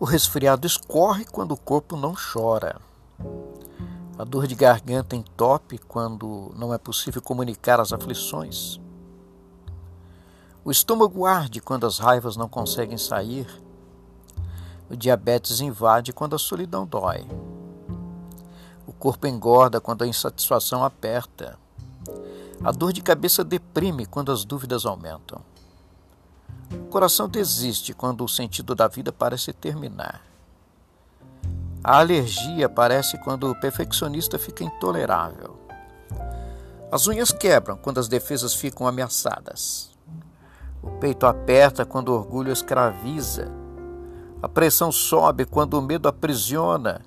O resfriado escorre quando o corpo não chora. A dor de garganta entope quando não é possível comunicar as aflições. O estômago arde quando as raivas não conseguem sair. O diabetes invade quando a solidão dói. O corpo engorda quando a insatisfação aperta. A dor de cabeça deprime quando as dúvidas aumentam. O coração desiste quando o sentido da vida parece terminar. A alergia aparece quando o perfeccionista fica intolerável. As unhas quebram quando as defesas ficam ameaçadas. O peito aperta quando o orgulho escraviza. A pressão sobe quando o medo aprisiona.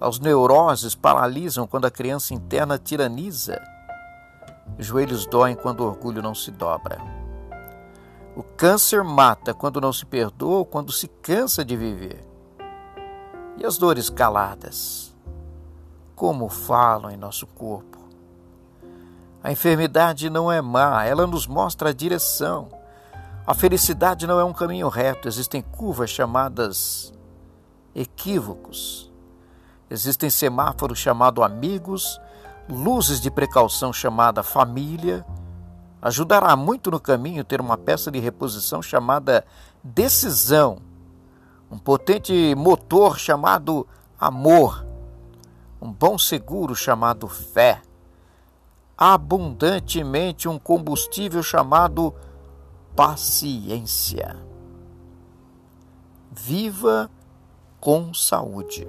As neuroses paralisam quando a criança interna tiraniza. Os joelhos doem quando o orgulho não se dobra. O câncer mata quando não se perdoa quando se cansa de viver. E as dores caladas? Como falam em nosso corpo? A enfermidade não é má, ela nos mostra a direção. A felicidade não é um caminho reto, existem curvas chamadas equívocos. Existem semáforos chamados amigos, luzes de precaução chamada família. Ajudará muito no caminho ter uma peça de reposição chamada decisão, um potente motor chamado amor, um bom seguro chamado fé, abundantemente um combustível chamado paciência. Viva com saúde.